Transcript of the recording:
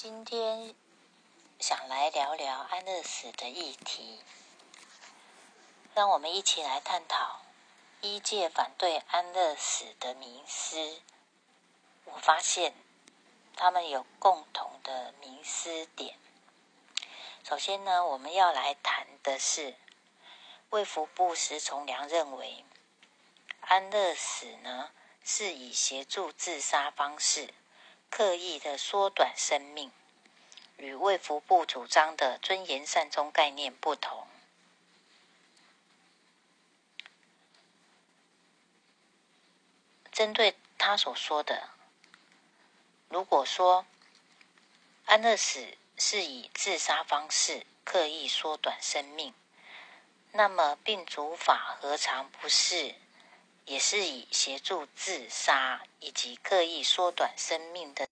今天想来聊聊安乐死的议题，让我们一起来探讨医界反对安乐死的迷思。我发现他们有共同的迷思点。首先呢，我们要来谈的是卫福部石崇良认为安乐死呢是以协助自杀方式。刻意的缩短生命，与卫福部主张的尊严善终概念不同。针对他所说的，如果说安乐死是以自杀方式刻意缩短生命，那么病主法何尝不是？也是以协助自杀以及刻意缩短生命的